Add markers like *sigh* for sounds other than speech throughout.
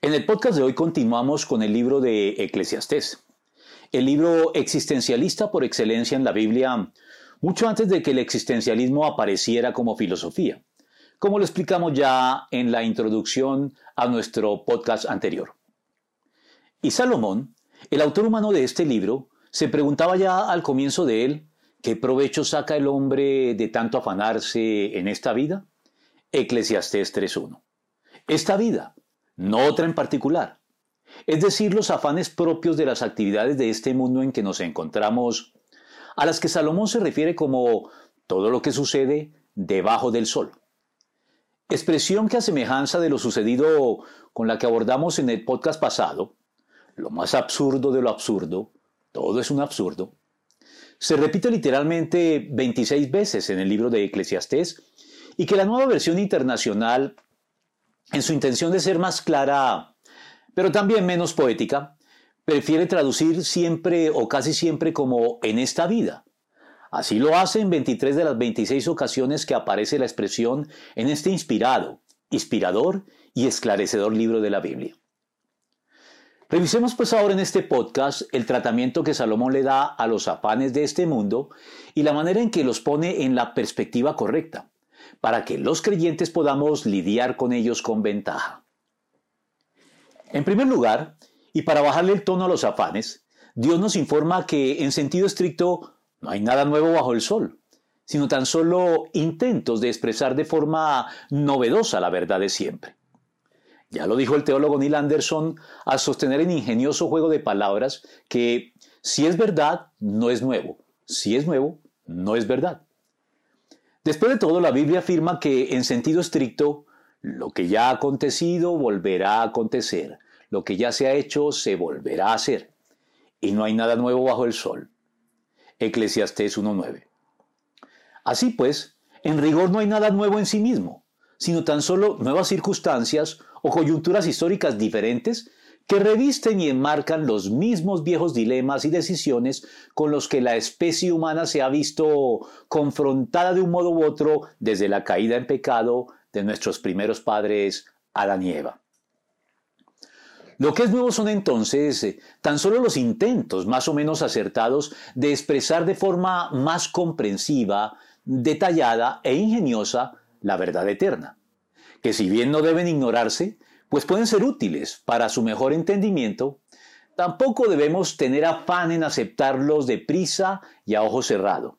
En el podcast de hoy continuamos con el libro de Eclesiastés, el libro existencialista por excelencia en la Biblia, mucho antes de que el existencialismo apareciera como filosofía, como lo explicamos ya en la introducción a nuestro podcast anterior. Y Salomón, el autor humano de este libro, se preguntaba ya al comienzo de él, ¿qué provecho saca el hombre de tanto afanarse en esta vida? Eclesiastés 3.1 esta vida, no otra en particular. Es decir, los afanes propios de las actividades de este mundo en que nos encontramos, a las que Salomón se refiere como todo lo que sucede debajo del sol. Expresión que a semejanza de lo sucedido con la que abordamos en el podcast pasado, lo más absurdo de lo absurdo, todo es un absurdo, se repite literalmente 26 veces en el libro de Eclesiastés y que la nueva versión internacional en su intención de ser más clara, pero también menos poética, prefiere traducir siempre o casi siempre como en esta vida. Así lo hace en 23 de las 26 ocasiones que aparece la expresión en este inspirado, inspirador y esclarecedor libro de la Biblia. Revisemos pues ahora en este podcast el tratamiento que Salomón le da a los afanes de este mundo y la manera en que los pone en la perspectiva correcta para que los creyentes podamos lidiar con ellos con ventaja. En primer lugar, y para bajarle el tono a los afanes, Dios nos informa que en sentido estricto no hay nada nuevo bajo el sol, sino tan solo intentos de expresar de forma novedosa la verdad de siempre. Ya lo dijo el teólogo Neil Anderson al sostener en ingenioso juego de palabras que si es verdad, no es nuevo, si es nuevo, no es verdad. Después de todo, la Biblia afirma que, en sentido estricto, lo que ya ha acontecido volverá a acontecer, lo que ya se ha hecho se volverá a hacer, y no hay nada nuevo bajo el sol. Eclesiastés 1.9. Así pues, en rigor no hay nada nuevo en sí mismo, sino tan solo nuevas circunstancias o coyunturas históricas diferentes que revisten y enmarcan los mismos viejos dilemas y decisiones con los que la especie humana se ha visto confrontada de un modo u otro desde la caída en pecado de nuestros primeros padres, Adán y Eva. Lo que es nuevo son entonces eh, tan solo los intentos más o menos acertados de expresar de forma más comprensiva, detallada e ingeniosa la verdad eterna, que si bien no deben ignorarse, pues pueden ser útiles para su mejor entendimiento, tampoco debemos tener afán en aceptarlos deprisa y a ojo cerrado,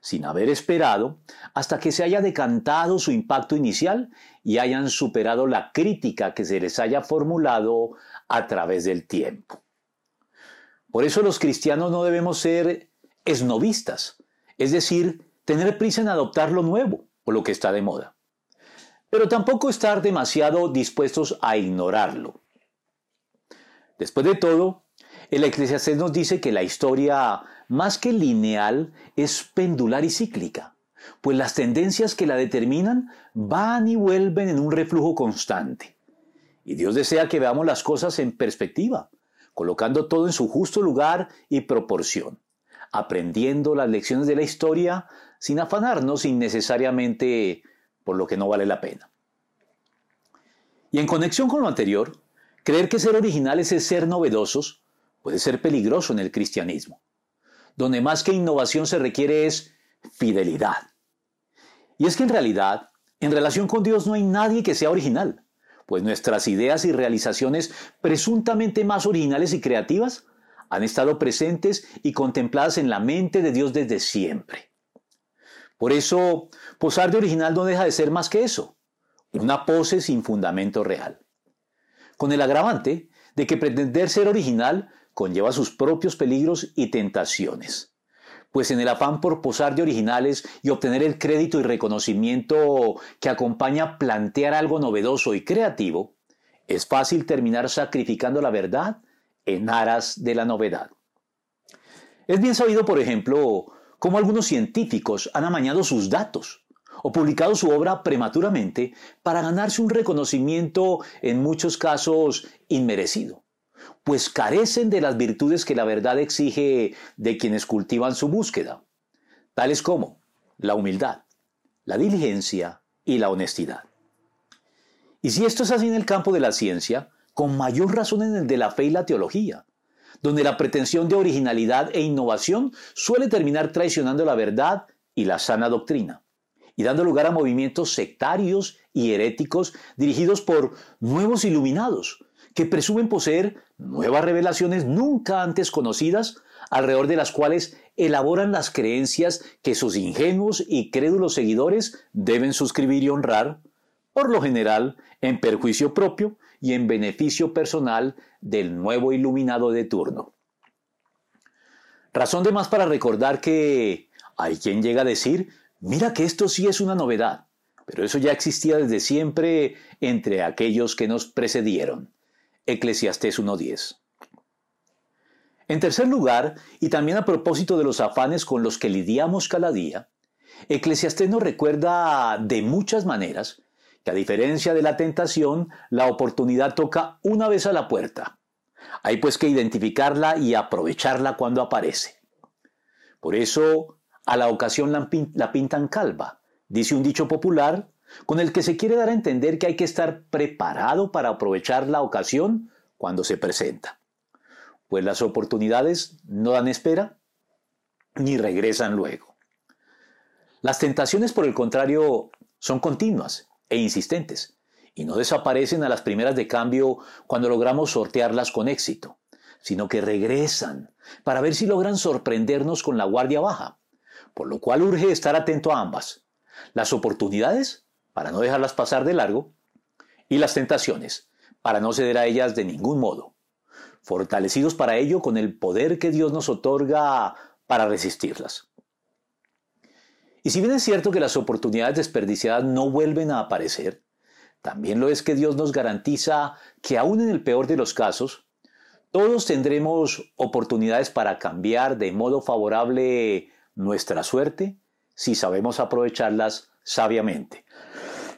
sin haber esperado hasta que se haya decantado su impacto inicial y hayan superado la crítica que se les haya formulado a través del tiempo. Por eso los cristianos no debemos ser esnovistas, es decir, tener prisa en adoptar lo nuevo o lo que está de moda pero tampoco estar demasiado dispuestos a ignorarlo. Después de todo, el Eclesiastés nos dice que la historia, más que lineal, es pendular y cíclica, pues las tendencias que la determinan van y vuelven en un reflujo constante. Y Dios desea que veamos las cosas en perspectiva, colocando todo en su justo lugar y proporción, aprendiendo las lecciones de la historia sin afanarnos innecesariamente por lo que no vale la pena. Y en conexión con lo anterior, creer que ser originales es ser novedosos puede ser peligroso en el cristianismo, donde más que innovación se requiere es fidelidad. Y es que en realidad, en relación con Dios no hay nadie que sea original, pues nuestras ideas y realizaciones presuntamente más originales y creativas han estado presentes y contempladas en la mente de Dios desde siempre. Por eso, posar de original no deja de ser más que eso, una pose sin fundamento real. Con el agravante de que pretender ser original conlleva sus propios peligros y tentaciones. Pues en el afán por posar de originales y obtener el crédito y reconocimiento que acompaña plantear algo novedoso y creativo, es fácil terminar sacrificando la verdad en aras de la novedad. Es bien sabido, por ejemplo, cómo algunos científicos han amañado sus datos o publicado su obra prematuramente para ganarse un reconocimiento en muchos casos inmerecido, pues carecen de las virtudes que la verdad exige de quienes cultivan su búsqueda, tales como la humildad, la diligencia y la honestidad. Y si esto es así en el campo de la ciencia, con mayor razón en el de la fe y la teología, donde la pretensión de originalidad e innovación suele terminar traicionando la verdad y la sana doctrina, y dando lugar a movimientos sectarios y heréticos dirigidos por nuevos iluminados, que presumen poseer nuevas revelaciones nunca antes conocidas, alrededor de las cuales elaboran las creencias que sus ingenuos y crédulos seguidores deben suscribir y honrar, por lo general en perjuicio propio y en beneficio personal del nuevo iluminado de turno. Razón de más para recordar que hay quien llega a decir, mira que esto sí es una novedad, pero eso ya existía desde siempre entre aquellos que nos precedieron. Eclesiastés 1.10. En tercer lugar, y también a propósito de los afanes con los que lidiamos cada día, Eclesiastés nos recuerda de muchas maneras que a diferencia de la tentación, la oportunidad toca una vez a la puerta. Hay pues que identificarla y aprovecharla cuando aparece. Por eso, a la ocasión la pintan calva, dice un dicho popular, con el que se quiere dar a entender que hay que estar preparado para aprovechar la ocasión cuando se presenta. Pues las oportunidades no dan espera ni regresan luego. Las tentaciones, por el contrario, son continuas e insistentes, y no desaparecen a las primeras de cambio cuando logramos sortearlas con éxito, sino que regresan para ver si logran sorprendernos con la guardia baja, por lo cual urge estar atento a ambas, las oportunidades, para no dejarlas pasar de largo, y las tentaciones, para no ceder a ellas de ningún modo, fortalecidos para ello con el poder que Dios nos otorga para resistirlas. Y si bien es cierto que las oportunidades desperdiciadas no vuelven a aparecer, también lo es que Dios nos garantiza que aún en el peor de los casos, todos tendremos oportunidades para cambiar de modo favorable nuestra suerte si sabemos aprovecharlas sabiamente.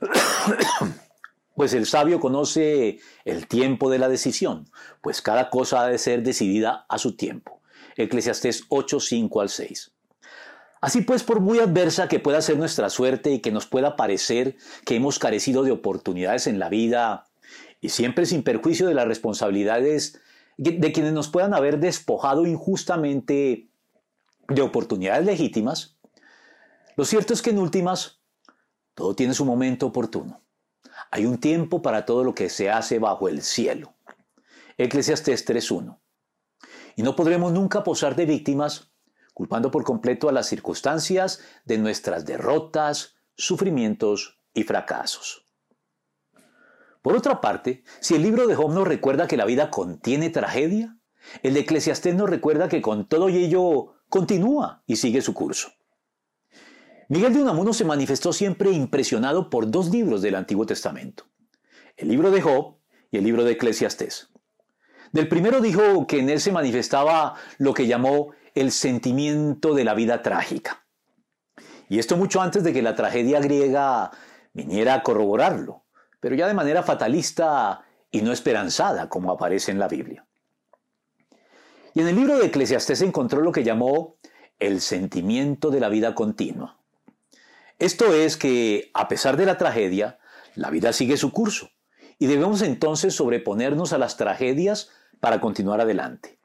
*coughs* Pues el sabio conoce el tiempo de la decisión, pues cada cosa ha de ser decidida a su tiempo. Eclesiastés 8, 5 al 6. Así pues, por muy adversa que pueda ser nuestra suerte y que nos pueda parecer que hemos carecido de oportunidades en la vida, y siempre sin perjuicio de las responsabilidades de quienes nos puedan haber despojado injustamente de oportunidades legítimas, lo cierto es que en últimas, todo tiene su momento oportuno. Hay un tiempo para todo lo que se hace bajo el cielo. Eclesiastes 3.1. Y no podremos nunca posar de víctimas culpando por completo a las circunstancias de nuestras derrotas, sufrimientos y fracasos. Por otra parte, si el libro de Job nos recuerda que la vida contiene tragedia, el de Eclesiastés nos recuerda que con todo ello continúa y sigue su curso. Miguel de Unamuno se manifestó siempre impresionado por dos libros del Antiguo Testamento, el libro de Job y el libro de Eclesiastés. Del primero dijo que en él se manifestaba lo que llamó el sentimiento de la vida trágica. Y esto mucho antes de que la tragedia griega viniera a corroborarlo, pero ya de manera fatalista y no esperanzada como aparece en la Biblia. Y en el libro de Eclesiastés encontró lo que llamó el sentimiento de la vida continua. Esto es que, a pesar de la tragedia, la vida sigue su curso y debemos entonces sobreponernos a las tragedias para continuar adelante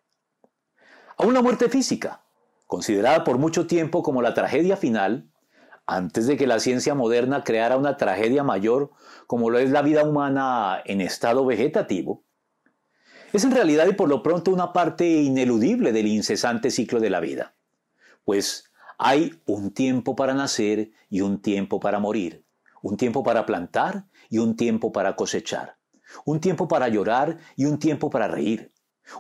a una muerte física, considerada por mucho tiempo como la tragedia final, antes de que la ciencia moderna creara una tragedia mayor como lo es la vida humana en estado vegetativo, es en realidad y por lo pronto una parte ineludible del incesante ciclo de la vida, pues hay un tiempo para nacer y un tiempo para morir, un tiempo para plantar y un tiempo para cosechar, un tiempo para llorar y un tiempo para reír,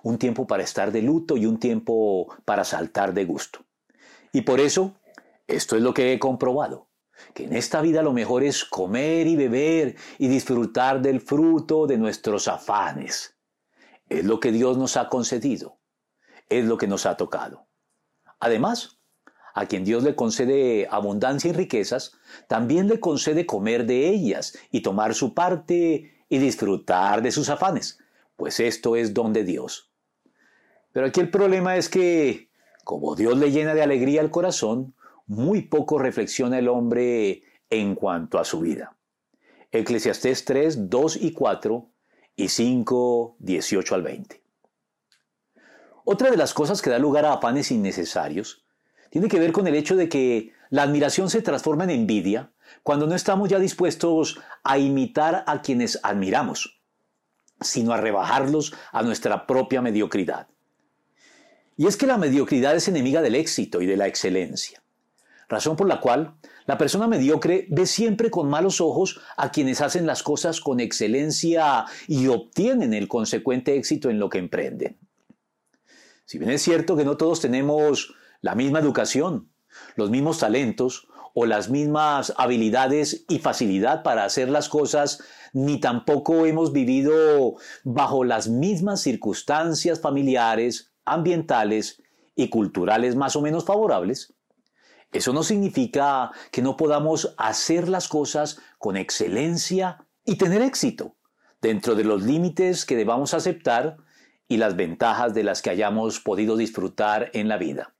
un tiempo para estar de luto y un tiempo para saltar de gusto. Y por eso, esto es lo que he comprobado. que en esta vida lo mejor es comer y beber y disfrutar del fruto de nuestros afanes. Es lo que Dios nos ha concedido, es lo que nos ha tocado. Además, a quien Dios le concede abundancia y riquezas, también le concede comer de ellas y tomar su parte y disfrutar de sus afanes, pues esto es don de Dios. Pero aquí el problema es que, como Dios le llena de alegría el corazón, muy poco reflexiona el hombre en cuanto a su vida. Eclesiastés 3, 2 y 4 y 5, 18 al 20. Otra de las cosas que da lugar a afanes innecesarios tiene que ver con el hecho de que la admiración se transforma en envidia cuando no estamos ya dispuestos a imitar a quienes admiramos, sino a rebajarlos a nuestra propia mediocridad. Y es que la mediocridad es enemiga del éxito y de la excelencia razón por la cual la persona mediocre ve siempre con malos ojos a quienes hacen las cosas con excelencia y obtienen el consecuente éxito en lo que emprenden. Si bien es cierto que no todos tenemos la misma educación, los mismos talentos o las mismas habilidades y facilidad para hacer las cosas, ni tampoco hemos vivido bajo las mismas circunstancias familiares, ambientales y culturales más o menos favorables, eso no significa que no podamos hacer las cosas con excelencia y tener éxito, dentro de los límites que debamos aceptar y las ventajas de las que hayamos podido disfrutar en la vida.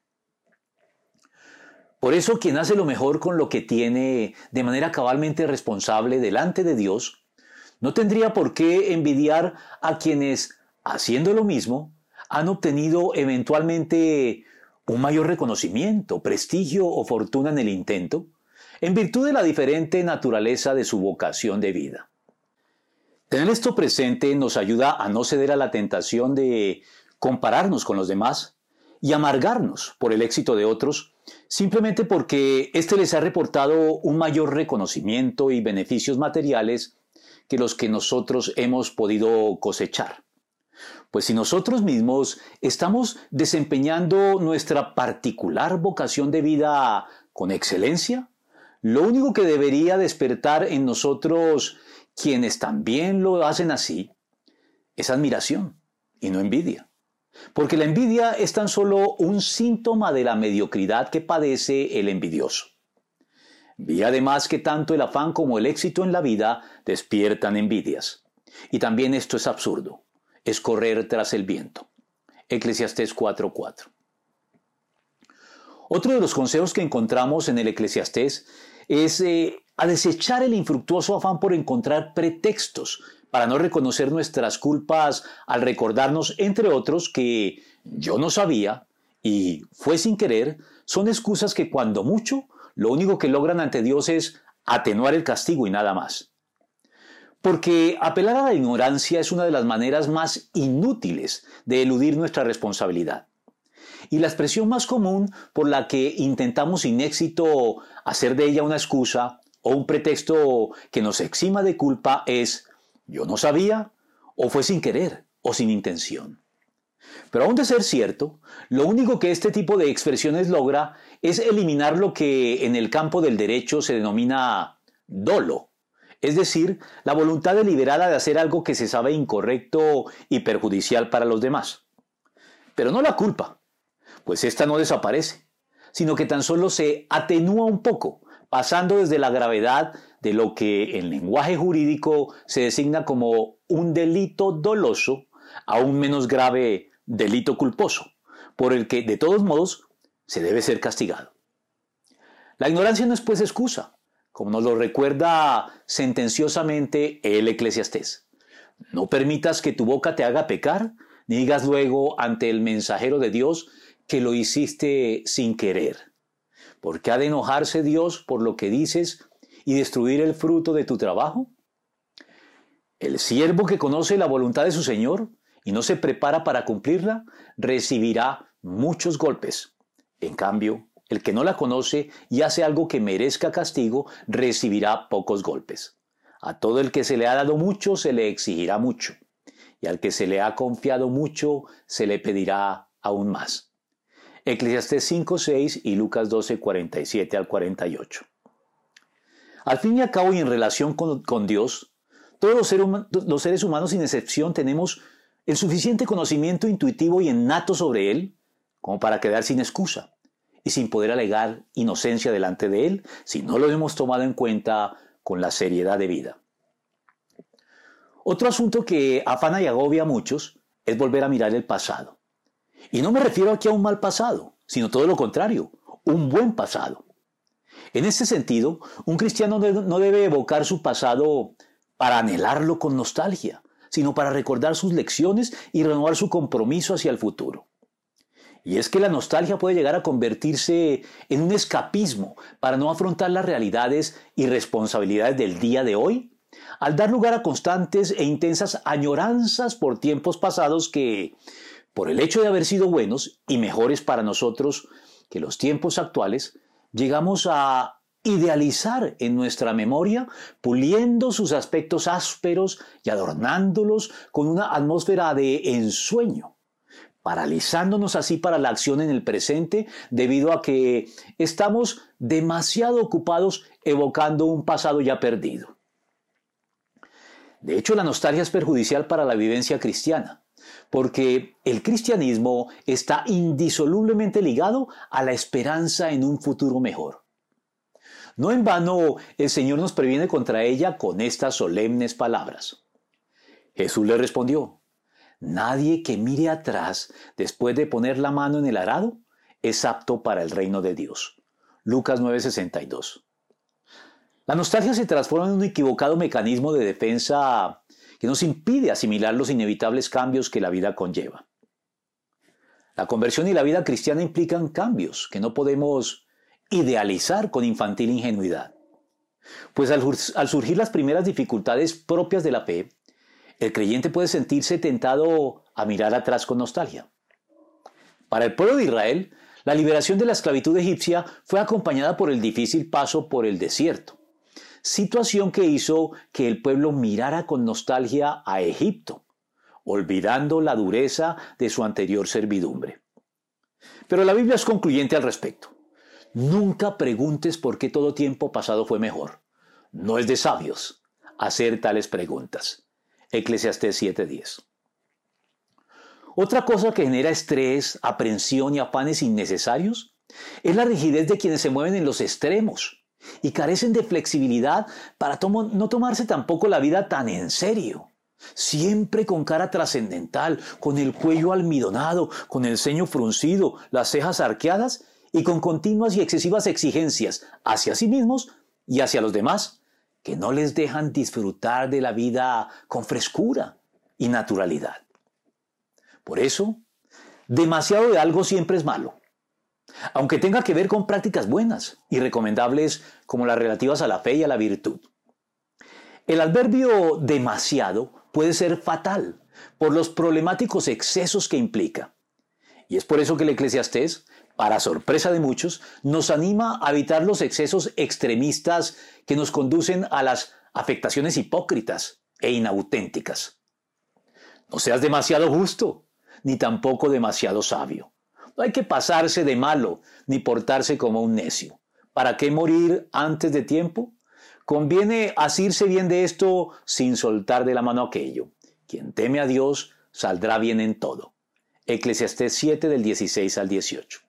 Por eso quien hace lo mejor con lo que tiene de manera cabalmente responsable delante de Dios, no tendría por qué envidiar a quienes, haciendo lo mismo, han obtenido eventualmente un mayor reconocimiento, prestigio o fortuna en el intento, en virtud de la diferente naturaleza de su vocación de vida. Tener esto presente nos ayuda a no ceder a la tentación de compararnos con los demás y amargarnos por el éxito de otros, simplemente porque éste les ha reportado un mayor reconocimiento y beneficios materiales que los que nosotros hemos podido cosechar. Pues si nosotros mismos estamos desempeñando nuestra particular vocación de vida con excelencia, lo único que debería despertar en nosotros quienes también lo hacen así es admiración y no envidia. Porque la envidia es tan solo un síntoma de la mediocridad que padece el envidioso. Vi además que tanto el afán como el éxito en la vida despiertan envidias. Y también esto es absurdo es correr tras el viento. Eclesiastés 4:4. Otro de los consejos que encontramos en el Eclesiastés es eh, a desechar el infructuoso afán por encontrar pretextos para no reconocer nuestras culpas al recordarnos, entre otros, que yo no sabía y fue sin querer, son excusas que cuando mucho lo único que logran ante Dios es atenuar el castigo y nada más. Porque apelar a la ignorancia es una de las maneras más inútiles de eludir nuestra responsabilidad. Y la expresión más común por la que intentamos sin éxito hacer de ella una excusa o un pretexto que nos exima de culpa es yo no sabía o fue sin querer o sin intención. Pero aún de ser cierto, lo único que este tipo de expresiones logra es eliminar lo que en el campo del derecho se denomina dolo, es decir, la voluntad deliberada de hacer algo que se sabe incorrecto y perjudicial para los demás. Pero no la culpa, pues esta no desaparece, sino que tan solo se atenúa un poco, pasando desde la gravedad de lo que en lenguaje jurídico se designa como un delito doloso a un menos grave delito culposo, por el que de todos modos se debe ser castigado. La ignorancia no es pues excusa, como nos lo recuerda sentenciosamente el eclesiastés. No permitas que tu boca te haga pecar, ni digas luego ante el mensajero de Dios que lo hiciste sin querer. Porque ha de enojarse Dios por lo que dices y destruir el fruto de tu trabajo. El siervo que conoce la voluntad de su Señor y no se prepara para cumplirla, recibirá muchos golpes. En cambio, el que no la conoce y hace algo que merezca castigo, recibirá pocos golpes. A todo el que se le ha dado mucho, se le exigirá mucho. Y al que se le ha confiado mucho, se le pedirá aún más. Eclesiastés 5, 6 y Lucas 12, 47 al 48. Al fin y al cabo y en relación con, Dios, todos los seres humanos sin excepción tenemos el suficiente conocimiento intuitivo y innato sobre Él como para quedar sin excusa y sin poder alegar inocencia delante de Él si no lo hemos tomado en cuenta con la seriedad de vida. Otro asunto que afana y agobia a muchos es volver a mirar el pasado. Y no me refiero aquí a un mal pasado, sino todo lo contrario, un buen pasado. En este sentido, un cristiano no debe evocar su pasado para anhelarlo con nostalgia, sino para recordar sus lecciones y renovar su compromiso hacia el futuro. Y es que la nostalgia puede llegar a convertirse en un escapismo para no afrontar las realidades y responsabilidades del día de hoy al dar lugar a constantes e intensas añoranzas por tiempos pasados que, por el hecho de haber sido buenos y mejores para nosotros que los tiempos actuales, llegamos a idealizar en nuestra memoria, puliendo sus aspectos ásperos y adornándolos con una atmósfera de ensueño paralizándonos así para la acción en el presente debido a que estamos demasiado ocupados evocando un pasado ya perdido. De hecho, la nostalgia es perjudicial para la vivencia cristiana, porque el cristianismo está indisolublemente ligado a la esperanza en un futuro mejor. No en vano el Señor nos previene contra ella con estas solemnes palabras. Jesús le respondió, Nadie que mire atrás después de poner la mano en el arado es apto para el reino de Dios. Lucas 9:62. La nostalgia se transforma en un equivocado mecanismo de defensa que nos impide asimilar los inevitables cambios que la vida conlleva. La conversión y la vida cristiana implican cambios que no podemos idealizar con infantil ingenuidad. Pues al, surgir las primeras dificultades propias de la fe, el creyente puede sentirse tentado a mirar atrás con nostalgia. Para el pueblo de Israel, la liberación de la esclavitud egipcia fue acompañada por el difícil paso por el desierto situación que hizo que el pueblo mirara con nostalgia a Egipto, olvidando la dureza de su anterior servidumbre. Pero la Biblia es concluyente al respecto. Nunca preguntes por qué todo tiempo pasado fue mejor. No es de sabios hacer tales preguntas. Eclesiastés 7:10. Otra cosa que genera estrés, aprensión y afanes innecesarios es la rigidez de quienes se mueven en los extremos y carecen de flexibilidad para no tomarse tampoco la vida tan en serio. Siempre con cara trascendental, con el cuello almidonado, con el ceño fruncido, las cejas arqueadas y con continuas y excesivas exigencias hacia sí mismos y hacia los demás, que no les dejan disfrutar de la vida con frescura y naturalidad. Por eso, demasiado de algo siempre es malo aunque tenga que ver con prácticas buenas y recomendables como las relativas a la fe y a la virtud. El adverbio demasiado puede ser fatal por los problemáticos excesos que implica. Y es por eso que el eclesiastés, para sorpresa de muchos, nos anima a evitar los excesos extremistas que nos conducen a las afectaciones hipócritas e inauténticas. No seas demasiado justo, ni tampoco demasiado sabio. No hay que pasarse de malo ni portarse como un necio. ¿Para qué morir antes de tiempo? Conviene asirse bien de esto sin soltar de la mano aquello. Quien teme a Dios saldrá bien en todo. Eclesiastés 7 del 16 al 18.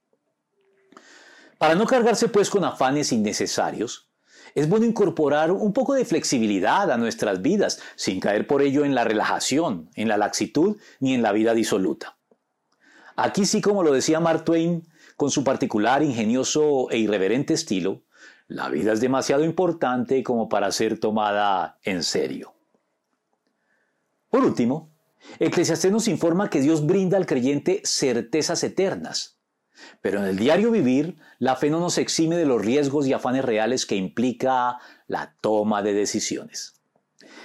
Para no cargarse pues con afanes innecesarios, es bueno incorporar un poco de flexibilidad a nuestras vidas, sin caer por ello en la relajación, en la laxitud ni en la vida disoluta. Aquí sí, como lo decía Mark Twain, con su particular, ingenioso e irreverente estilo, la vida es demasiado importante como para ser tomada en serio. Por último, Eclesiastés nos informa que Dios brinda al creyente certezas eternas. Pero en el diario vivir, la fe no nos exime de los riesgos y afanes reales que implica la toma de decisiones.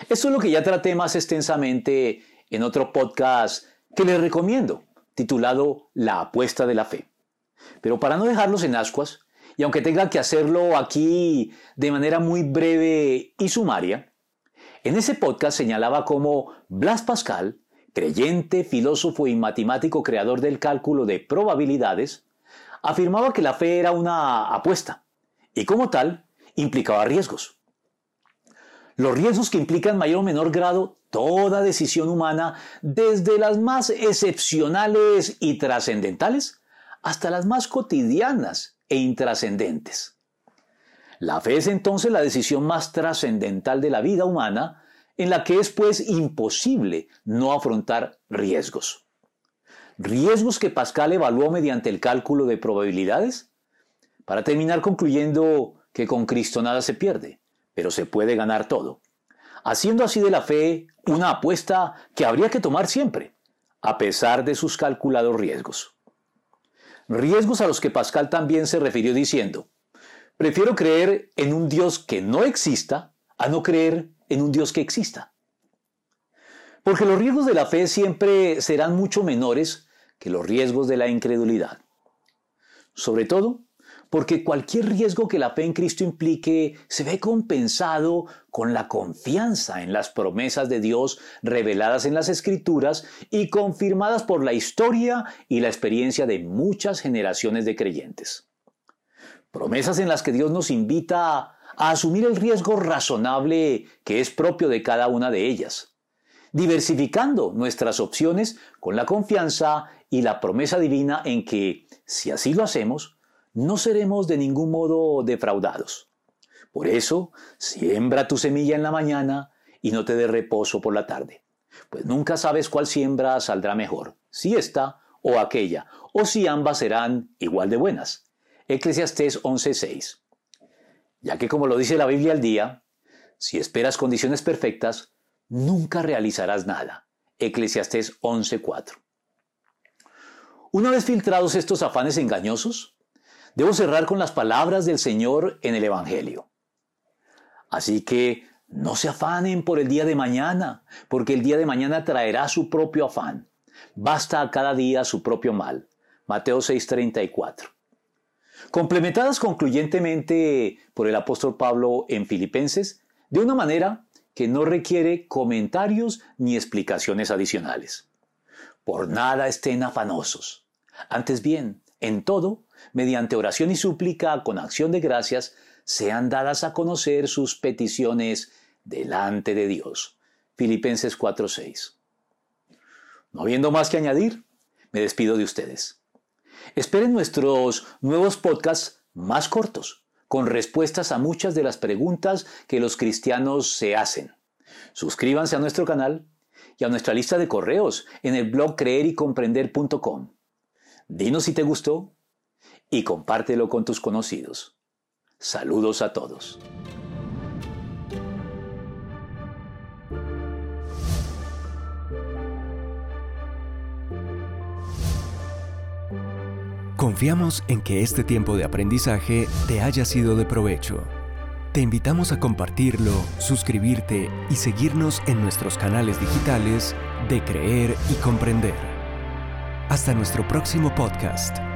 Esto es lo que ya traté más extensamente en otro podcast que les recomiendo, titulado La apuesta de la fe. Pero para no dejarlos en ascuas, y aunque tenga que hacerlo aquí de manera muy breve y sumaria, en ese podcast señalaba cómo Blas Pascal, creyente, filósofo y matemático creador del cálculo de probabilidades, afirmaba que la fe era una apuesta y como tal implicaba riesgos. Los riesgos que implican mayor o menor grado toda decisión humana, desde las más excepcionales y trascendentales hasta las más cotidianas e intrascendentes. La fe es entonces la decisión más trascendental de la vida humana, en la que es pues imposible no afrontar riesgos. Riesgos que Pascal evaluó mediante el cálculo de probabilidades, para terminar concluyendo que con Cristo nada se pierde, pero se puede ganar todo, haciendo así de la fe una apuesta que habría que tomar siempre, a pesar de sus calculados riesgos. Riesgos a los que Pascal también se refirió diciendo, prefiero creer en un Dios que no exista a no creer en un Dios que exista. Porque los riesgos de la fe siempre serán mucho menores que los riesgos de la incredulidad. Sobre todo porque cualquier riesgo que la fe en Cristo implique se ve compensado con la confianza en las promesas de Dios reveladas en las Escrituras y confirmadas por la historia y la experiencia de muchas generaciones de creyentes. Promesas en las que Dios nos invita a, asumir el riesgo razonable que es propio de cada una de ellas, diversificando nuestras opciones con la confianza y la promesa divina en que, si así lo hacemos, no seremos de ningún modo defraudados. Por eso, siembra tu semilla en la mañana y no te dé reposo por la tarde, pues nunca sabes cuál siembra saldrá mejor, si esta o aquella, o si ambas serán igual de buenas. Eclesiastés 11:6. Ya que como lo dice la Biblia al día, si esperas condiciones perfectas, nunca realizarás nada. Eclesiastés 11:4. Una vez filtrados estos afanes engañosos, debo cerrar con las palabras del Señor en el Evangelio. Así que no se afanen por el día de mañana, porque el día de mañana traerá su propio afán. Basta a cada día su propio mal. Mateo 6:34. Complementadas concluyentemente por el apóstol Pablo en Filipenses, de una manera que no requiere comentarios ni explicaciones adicionales. Por nada estén afanosos. Antes bien, en todo, mediante oración y súplica con acción de gracias, sean dadas a conocer sus peticiones delante de Dios. Filipenses 4:6. No habiendo más que añadir, me despido de ustedes. Esperen nuestros nuevos podcasts más cortos, con respuestas a muchas de las preguntas que los cristianos se hacen. Suscríbanse a nuestro canal y a nuestra lista de correos en el blog creerycomprender.com. Dinos si te gustó y compártelo con tus conocidos. Saludos a todos. Confiamos en que este tiempo de aprendizaje te haya sido de provecho. Te invitamos a compartirlo, suscribirte y seguirnos en nuestros canales digitales de Creer y Comprender. Hasta nuestro próximo podcast.